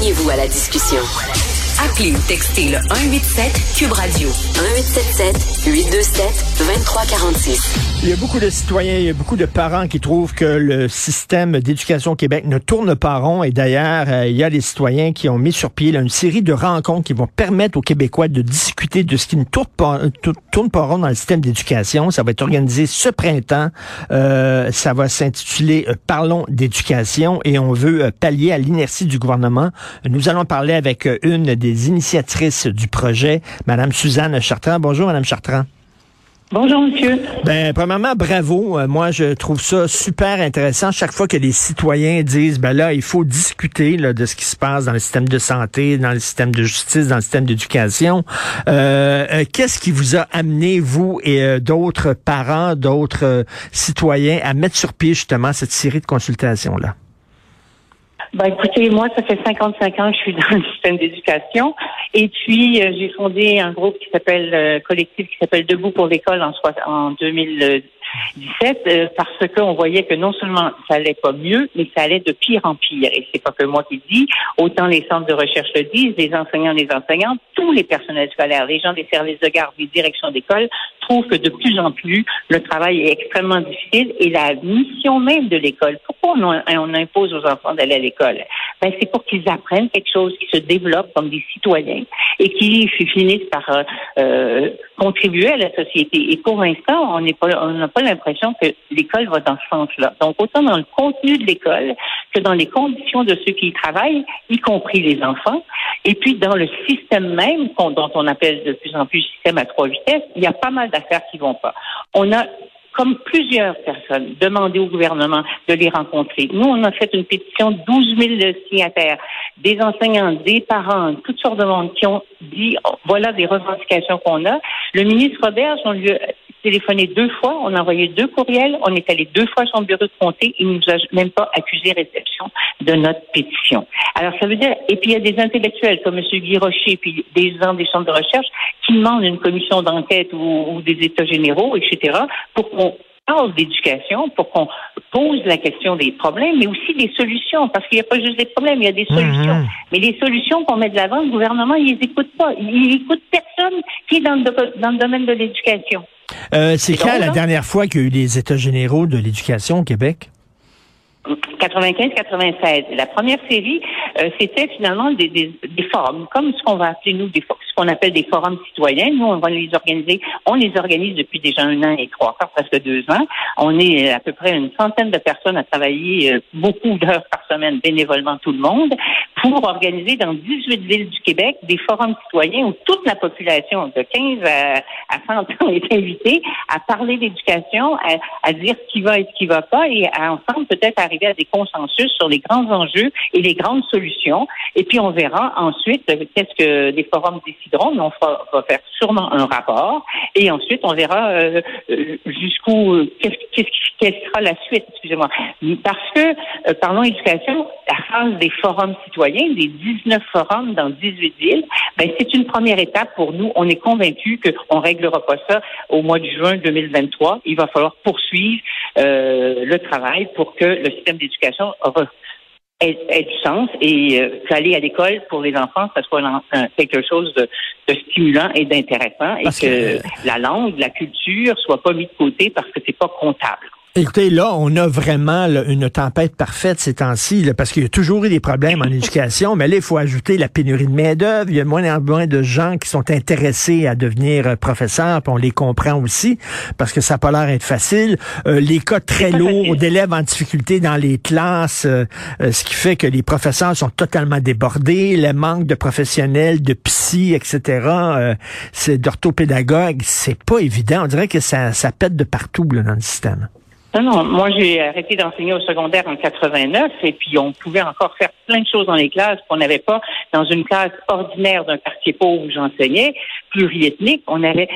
Joignez-vous à la discussion. Appelez ou textez le 187 Cube Radio 1877 827 2346. Il y a beaucoup de citoyens, il y a beaucoup de parents qui trouvent que le système d'éducation au Québec ne tourne pas rond. Et d'ailleurs, euh, il y a des citoyens qui ont mis sur pied là, une série de rencontres qui vont permettre aux Québécois de discuter de ce qui ne tourne pas, euh, tourne pas rond dans le système d'éducation. Ça va être organisé ce printemps. Euh, ça va s'intituler euh, Parlons d'éducation et on veut pallier à l'inertie du gouvernement. Nous allons parler avec une des initiatrices du projet, Madame Suzanne Chartrand. Bonjour, Madame Chartrand. Bonjour, monsieur. Ben, premièrement, bravo. Euh, moi, je trouve ça super intéressant. Chaque fois que les citoyens disent, ben là, il faut discuter là, de ce qui se passe dans le système de santé, dans le système de justice, dans le système d'éducation. Euh, euh Qu'est-ce qui vous a amené, vous et d'autres parents, d'autres citoyens, à mettre sur pied justement cette série de consultations-là? Ben, écoutez, moi, ça fait 55 ans que je suis dans le système d'éducation. Et puis, euh, j'ai fondé un groupe qui s'appelle, euh, collectif qui s'appelle Debout pour l'école en, en 2000. 17 euh, parce qu'on voyait que non seulement ça allait pas mieux, mais ça allait de pire en pire. Et c'est pas que moi qui dis, autant les centres de recherche le disent, les enseignants, les enseignantes, tous les personnels scolaires, les gens des services de garde, les directions d'école trouvent que de plus en plus le travail est extrêmement difficile et la mission même de l'école. Pourquoi on, impose aux enfants d'aller à l'école? Ben c'est pour qu'ils apprennent quelque chose, qu'ils se développent comme des citoyens et qui finissent par euh, euh, contribuer à la société. Et pour l'instant, on on n'a pas l'impression que l'école va dans ce sens-là. Donc, autant dans le contenu de l'école que dans les conditions de ceux qui y travaillent, y compris les enfants, et puis dans le système même, dont on appelle de plus en plus système à trois vitesses, il y a pas mal d'affaires qui vont pas. On a comme plusieurs personnes, demandé au gouvernement de les rencontrer. Nous, on a fait une pétition de 12 000 signataires, des enseignants, des parents, toutes sortes de monde qui ont dit, voilà des revendications qu'on a. Le ministre Robert, on lui a téléphoné deux fois, on a envoyé deux courriels, on est allé deux fois à son bureau de comté, il ne nous a même pas accusé réception de notre pétition. Alors, ça veut dire, et puis il y a des intellectuels comme M. Guy Rocher, puis des gens des centres de recherche qui demandent une commission d'enquête ou, des états généraux, etc., pour qu'on parle d'éducation, pour qu'on pose la question des problèmes, mais aussi des solutions, parce qu'il n'y a pas juste des problèmes, il y a des mhm. solutions. Mais les solutions qu'on met de l'avant, le gouvernement, il les écoute pas. Il écoute personne qui est dans le, dans le domaine de l'éducation. Euh, c'est quand la dernière fois qu'il y a eu des états généraux de l'éducation au Québec? 95-96. La première série, euh, c'était finalement des, des, des, forums, comme ce qu'on va appeler nous des ce qu'on appelle des forums citoyens. Nous, on va les organiser. On les organise depuis déjà un an et trois quarts, presque deux ans. On est à peu près une centaine de personnes à travailler euh, beaucoup d'heures par semaine bénévolement tout le monde pour organiser dans 18 villes du Québec des forums citoyens où toute la population de 15 à, à 100 ans est invitée à parler d'éducation, à, dire ce qui va et ce qui va pas et à ensemble peut-être arriver à des consensus sur les grands enjeux et les grandes solutions. Et puis on verra ensuite qu'est-ce que les forums décideront. Mais on va faire sûrement un rapport et ensuite on verra euh, euh, jusqu'où qu'est-ce quelle sera la suite. Excusez-moi, parce que euh, parlons éducation, la des forums citoyens, des 19 forums dans 18 villes, ben c'est une première étape pour nous. On est convaincus qu'on réglera pas ça au mois de juin 2023. Il va falloir poursuivre euh, le travail pour que le système d'éducation ait, du sens et euh, qu'aller à l'école pour les enfants, ça soit quelque chose de, stimulant et d'intéressant et que, la langue, la culture soit pas mis de côté parce que c'est pas comptable. Écoutez, là, on a vraiment une tempête parfaite ces temps-ci, parce qu'il y a toujours eu des problèmes en éducation, mais là, il faut ajouter la pénurie de main-d'œuvre. Il y a moins en moins de gens qui sont intéressés à devenir euh, professeurs, puis on les comprend aussi, parce que ça n'a pas l'air d'être facile. Euh, les cas très lourds d'élèves en difficulté dans les classes, euh, ce qui fait que les professeurs sont totalement débordés, le manque de professionnels, de psy, etc., c'est d'orthopédagogues, c'est pas évident. On dirait que ça, ça pète de partout là, dans le système. Non, non, moi j'ai arrêté d'enseigner au secondaire en 89 et puis on pouvait encore faire plein de choses dans les classes qu'on n'avait pas dans une classe ordinaire d'un quartier pauvre où j'enseignais, pluriethnique. On avait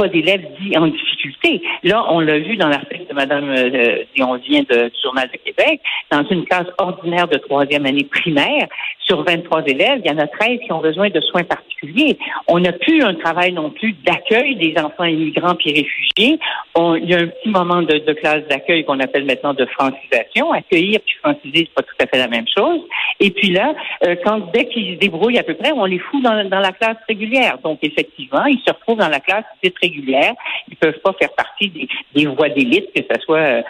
pas d'élèves dits en difficulté. Là, on l'a vu dans l'article de Mme euh, vient de, du Journal de Québec, dans une classe ordinaire de troisième année primaire, sur 23 élèves, il y en a 13 qui ont besoin de soins particuliers. On n'a plus un travail non plus d'accueil des enfants immigrants puis réfugiés. On, il y a un petit moment de, classe d'accueil qu'on appelle maintenant de francisation. Accueillir puis franciser, c'est pas tout à fait la même chose. Et puis là, euh, quand dès qu'ils se débrouillent à peu près, on les fout dans, la classe régulière. Donc effectivement, ils se retrouvent dans la classe dite. Ils peuvent pas faire partie des, voies d'élite, que ce soit euh,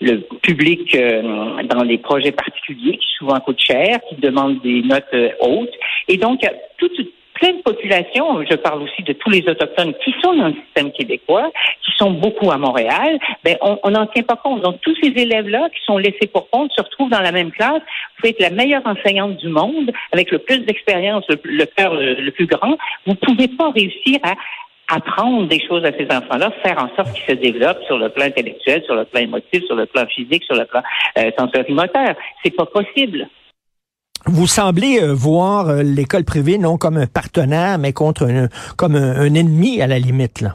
le, public euh, dans les projets particuliers qui souvent coûtent cher, qui demandent des notes euh, hautes. Et donc, toute plein de populations, je parle aussi de tous les autochtones qui sont dans le système québécois, qui sont beaucoup à Montréal, ben on n'en tient pas compte. Donc tous ces élèves-là qui sont laissés pour compte se retrouvent dans la même classe. Vous pouvez être la meilleure enseignante du monde, avec le plus d'expérience, le, cœur le, plus grand. Vous ne pouvez pas réussir à apprendre des choses à ces enfants-là, faire en sorte qu'ils se développent sur le plan intellectuel, sur le plan émotif, sur le plan physique, sur le plan euh, sensorimoteur. C'est pas possible. Vous semblez euh, voir euh, l'école privée non comme un partenaire, mais contre un, comme un, ennemi à la limite. Là.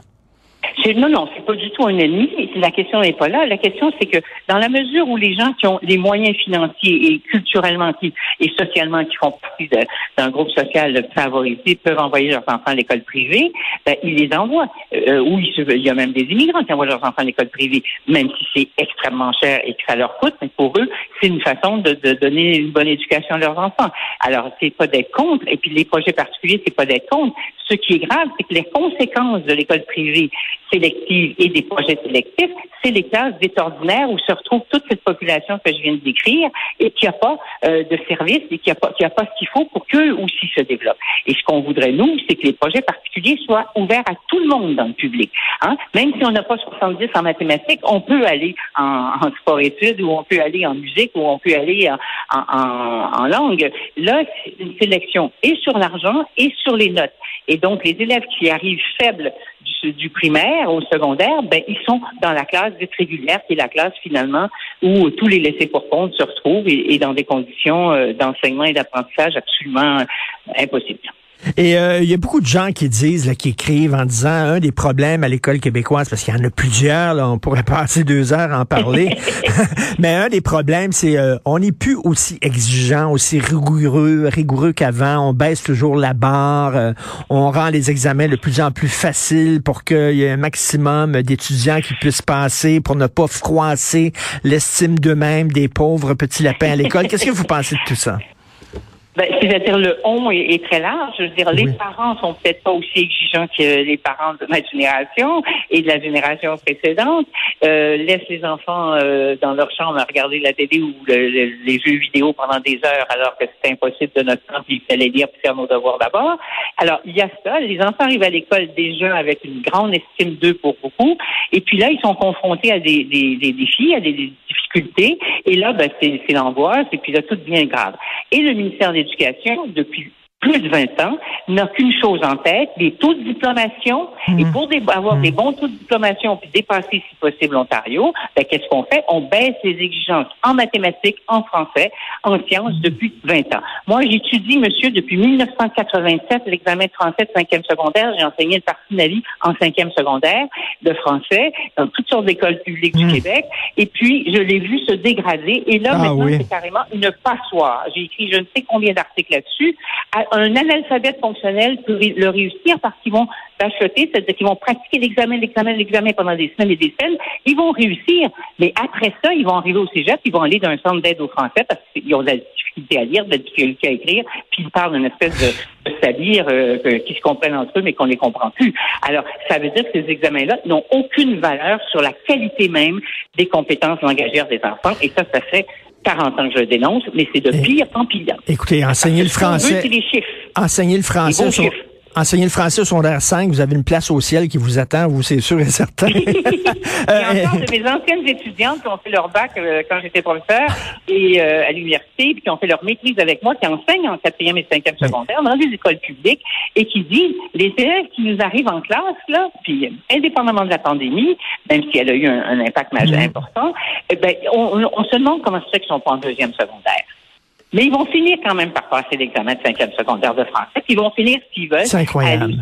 Non, non, c'est pas du tout un ennemi. La question n'est pas là. La question, c'est que dans la mesure où les gens qui ont les moyens financiers et culturellement qui, et socialement qui font partie d'un groupe social favorisé peuvent envoyer leurs enfants à l'école privée, ben, ils les envoient. Euh, il, y a même des immigrants qui envoient leurs enfants à l'école privée, même si c'est extrêmement cher et que ça leur coûte. Mais pour eux, c'est une façon de, de, donner une bonne éducation à leurs enfants. Alors, c'est pas d'être contre. Et puis les projets particuliers, c'est pas d'être contre. Ce qui est grave, c'est que les conséquences de l'école privée sélective et des projets sélectifs, c'est les classes d'ordinaire où se retrouve toute cette population que je viens de décrire et qui n'a pas euh, de services et qui n'a pas, qui a pas ce qu'il faut pour qu'eux aussi se développent. Et ce qu'on voudrait, nous, c'est que les projets particuliers soient ouverts à tout le monde dans le public. Hein? Même si on n'a pas 70 en mathématiques, on peut aller en, sport-études ou on peut aller en musique ou on peut aller en, en, en langue. Là, c'est une sélection et sur l'argent et sur les notes. Et donc, les élèves qui arrivent faibles du, primaire au secondaire, ben, ils sont dans la classe dite régulière, qui est la classe finalement où tous les laissés pour compte se retrouvent et, et dans des conditions euh, d'enseignement et d'apprentissage absolument impossibles. Et euh, il y a beaucoup de gens qui disent, là, qui écrivent en disant un des problèmes à l'école québécoise, parce qu'il y en a plusieurs, là, on pourrait passer deux heures à en parler. Mais un des problèmes, c'est euh, on n'est plus aussi exigeant, aussi rigoureux, rigoureux qu'avant. On baisse toujours la barre. Euh, on rend les examens de plus en plus faciles pour qu'il y ait un maximum d'étudiants qui puissent passer, pour ne pas froisser l'estime d'eux-mêmes des pauvres petits lapins à l'école. Qu'est-ce que vous pensez de tout ça? Ben, c'est-à-dire le on est, très large. Je veux dire, les parents sont peut-être pas aussi exigeants que les parents de ma génération et de la génération précédente. Euh, laissent les enfants euh, dans leur chambre à regarder la télé ou les jeux vidéo pendant des heures alors que c'est impossible de notre temps, puis il fallait lire pour faire nos devoirs d'abord. Alors, il y a ça. Les enfants arrivent à l'école déjà avec une grande estime d'eux pour beaucoup. Et puis là, ils sont confrontés à des, des, des défis, à des difficultés. Et là, ben, c'est l'angoisse. Et puis là, tout devient grave. Et le ministère des l'éducation depuis plus de 20 ans, n'a qu'une chose en tête, les taux de diplomation. Et mmh. pour avoir des mmh. bons taux de diplomation puis dépasser, si possible, l'Ontario, ben, qu'est-ce qu'on fait? On baisse les exigences en mathématiques, en français, en sciences depuis 20 ans. Moi, j'étudie, monsieur, depuis 1987, l'examen de français de cinquième secondaire. J'ai enseigné une partie de ma vie en cinquième secondaire de français dans toutes sortes d'écoles publiques du. Québec. Et puis, je l'ai vu se dégrader. Et là, ah maintenant, c'est carrément une passoire. J'ai écrit je ne sais combien d'articles là-dessus un analphabète fonctionnel peut le réussir parce qu'ils vont acheter, c'est-à-dire qu'ils vont pratiquer l'examen, l'examen, l'examen pendant des semaines et des semaines. Ils vont réussir, mais après ça, ils vont arriver au cégep, ils vont aller dans un centre d'aide au français parce qu'ils ont de la difficulté à lire, de la difficulté à écrire, puis ils parlent d'une espèce de, de sabir euh, qui se comprennent entre eux, mais qu'on ne les comprend plus. Alors, ça veut dire que ces examens-là n'ont aucune valeur sur la qualité même des compétences langagières des enfants, et ça, ça fait 40 ans que je le dénonce, mais c'est de pire en pire. Écoutez, enseigner le français. Enseigner le français. Enseigner le français au secondaire 5, vous avez une place au ciel qui vous attend, vous, c'est sûr et certain. Il y a encore de mes anciennes étudiantes qui ont fait leur bac euh, quand j'étais professeur et euh, à l'université, puis qui ont fait leur maîtrise avec moi, qui enseignent en quatrième et cinquième secondaire dans des écoles publiques et qui disent les élèves qui nous arrivent en classe, là, puis indépendamment de la pandémie, même si elle a eu un, impact majeur important, eh ben, on, on, se demande comment c'est qu'ils sont pas en deuxième secondaire. Mais ils vont finir quand même par passer l'examen de cinquième secondaire de français. Ils vont finir ce qu'ils veulent. C'est incroyable.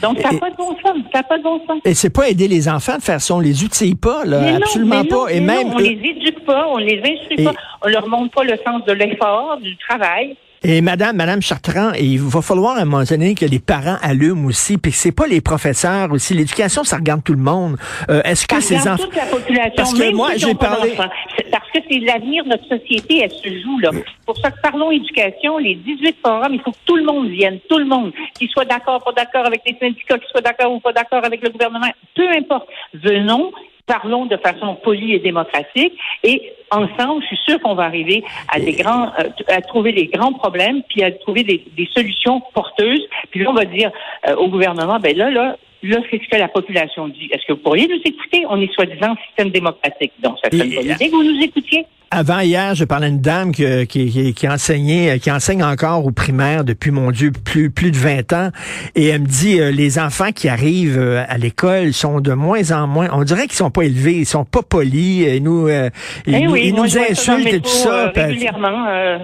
Donc, ça n'a pas de bon sens. Ça pas de bon sens. Et c'est pas aider les enfants de faire ça. On les outille pas, là. Absolument non, pas. et même. on les éduque pas, on les instruit pas, on leur montre pas le sens de l'effort, du travail. Et Madame, Madame Chartrand, il va falloir à un moment donné que les parents allument aussi, puis que c'est pas les professeurs aussi. L'éducation, ça regarde tout le monde. Euh, Est-ce que ces enfants toute la population, parce que moi, j'ai parlé, parce que c'est l'avenir de notre société, elle se joue là. Pour ça que parlons éducation, les 18 programmes, il faut que tout le monde vienne, tout le monde, qu'ils soit d'accord, pas d'accord avec les syndicats, qu'ils soit d'accord ou pas d'accord avec le gouvernement, peu importe. Venons, parlons de façon polie et démocratique et ensemble, je suis sûr qu'on va arriver à des grands, euh, à trouver les grands problèmes, puis à trouver des, solutions porteuses. Puis là, on va dire euh, au gouvernement, ben là, là, là, c'est ce que la population dit. Est-ce que vous pourriez nous écouter? On est soi-disant système démocratique. Donc, ça serait une bonne idée que vous nous écoutiez. Avant hier, je parlais à une dame qui, qui, qui, enseignait, qui enseigne encore au primaire depuis, mon Dieu, plus, plus de 20 ans. Et elle me dit, euh, les enfants qui arrivent euh, à l'école sont de moins en moins, on dirait qu'ils sont pas élevés, ils sont pas polis, et nous, euh, ils, eh nous insultent et tout ça. régulièrement.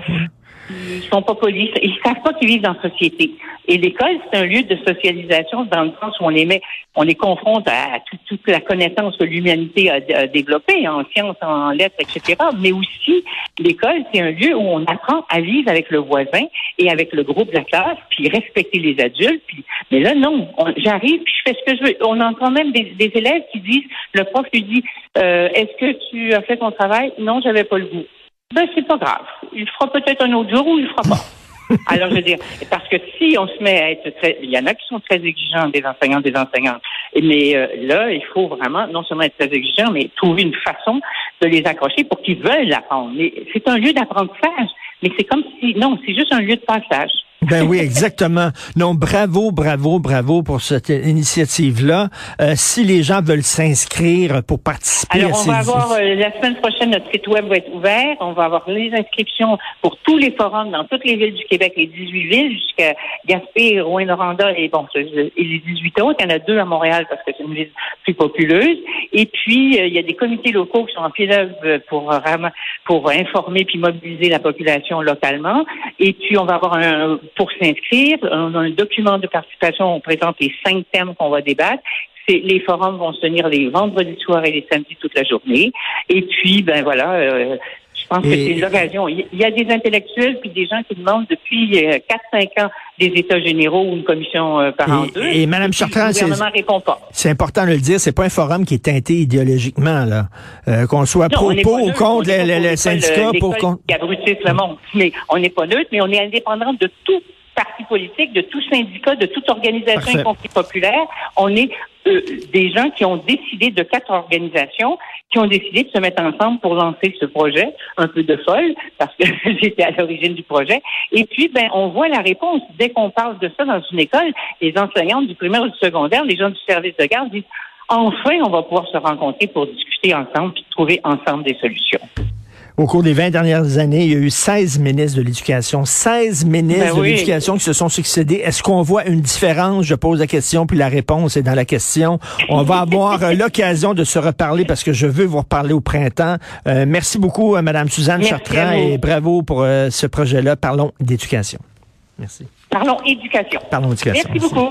Ils sont pas polis. Ils savent pas qu'ils vivent dans la société. Et l'école, c'est un lieu de socialisation dans le sens où on les met, on les confronte à, toute, la connaissance que l'humanité a, développée en sciences, en lettres, etc. Mais aussi, l'école, c'est un lieu où on apprend à vivre avec le voisin et avec le groupe de la classe, puis respecter les adultes. Mais là, non, j'arrive, puis je fais ce que je veux. On entend même des, élèves qui disent, le prof lui dit, euh, est-ce que tu as fait ton travail? Non, j'avais pas le goût. Ben, c'est pas grave. Il fera peut-être un autre jour ou il fera pas. Alors, je veux dire, parce que si on se met à être très, il y en a qui sont très exigeants, des enseignants, des enseignantes. Mais euh, là, il faut vraiment non seulement être très exigeant, mais trouver une façon de les accrocher pour qu'ils veulent apprendre. Mais c'est un lieu d'apprentissage. Mais c'est comme si, non, c'est juste un lieu de passage. Ben oui, exactement. Non, bravo, bravo, bravo pour cette initiative-là. Euh, si les gens veulent s'inscrire pour participer Alors, on va avoir, euh, la semaine prochaine, notre site web va être ouvert. On va avoir les inscriptions pour tous les forums dans toutes les villes du Québec, les 18 villes, jusqu'à Gaspé, Rouen-Noranda et bon, et les 18 autres. Il y en a deux à Montréal parce que c'est une ville plus populeuse. Et puis, euh, il y a des comités locaux qui sont en pied d'œuvre pour, pour informer puis mobiliser la population localement. Et puis, on va avoir un pour s'inscrire. On a un document de participation, on présente les cinq thèmes qu'on va débattre. Les forums vont se tenir les vendredis soirs et les samedis toute la journée. Et puis, ben voilà, euh, je pense que c'est l'occasion. Il y a des intellectuels puis des gens qui demandent depuis 4-5 euh, ans des États généraux ou une commission euh, par an deux. Et, Mme Chartrand, c'est important de le dire, c'est pas un forum qui est teinté idéologiquement là, qu'on soit pro ou contre le, syndicat, pour. Qui abrutisse le monde. Mais on n'est pas neutre, mais on est indépendant de tout parti politique, de tout syndicat, de toute organisation, y compris populaire. On est euh, des gens qui ont décidé, de quatre organisations, qui ont décidé de se mettre ensemble pour lancer ce projet, un peu de folle, parce que j'étais à l'origine du projet. Et puis, ben, on voit la réponse. Dès qu'on parle de ça dans une école, les enseignantes du primaire ou du secondaire, les gens du service de garde disent, enfin, on va pouvoir se rencontrer pour discuter ensemble puis trouver ensemble des solutions. Au cours des 20 dernières années, il y a eu 16 ministres de l'Éducation. 16 ministres ben de l'Éducation qui se sont succédés. Est-ce qu'on voit une différence? Je pose la question, puis la réponse est dans la question. On va avoir euh, l'occasion de se reparler parce que je veux vous reparler au printemps. Euh, merci beaucoup, euh, Madame Suzanne Chartrand, et bravo pour ce projet-là. Parlons d'éducation. Merci. Parlons éducation. Parlons éducation. Merci beaucoup.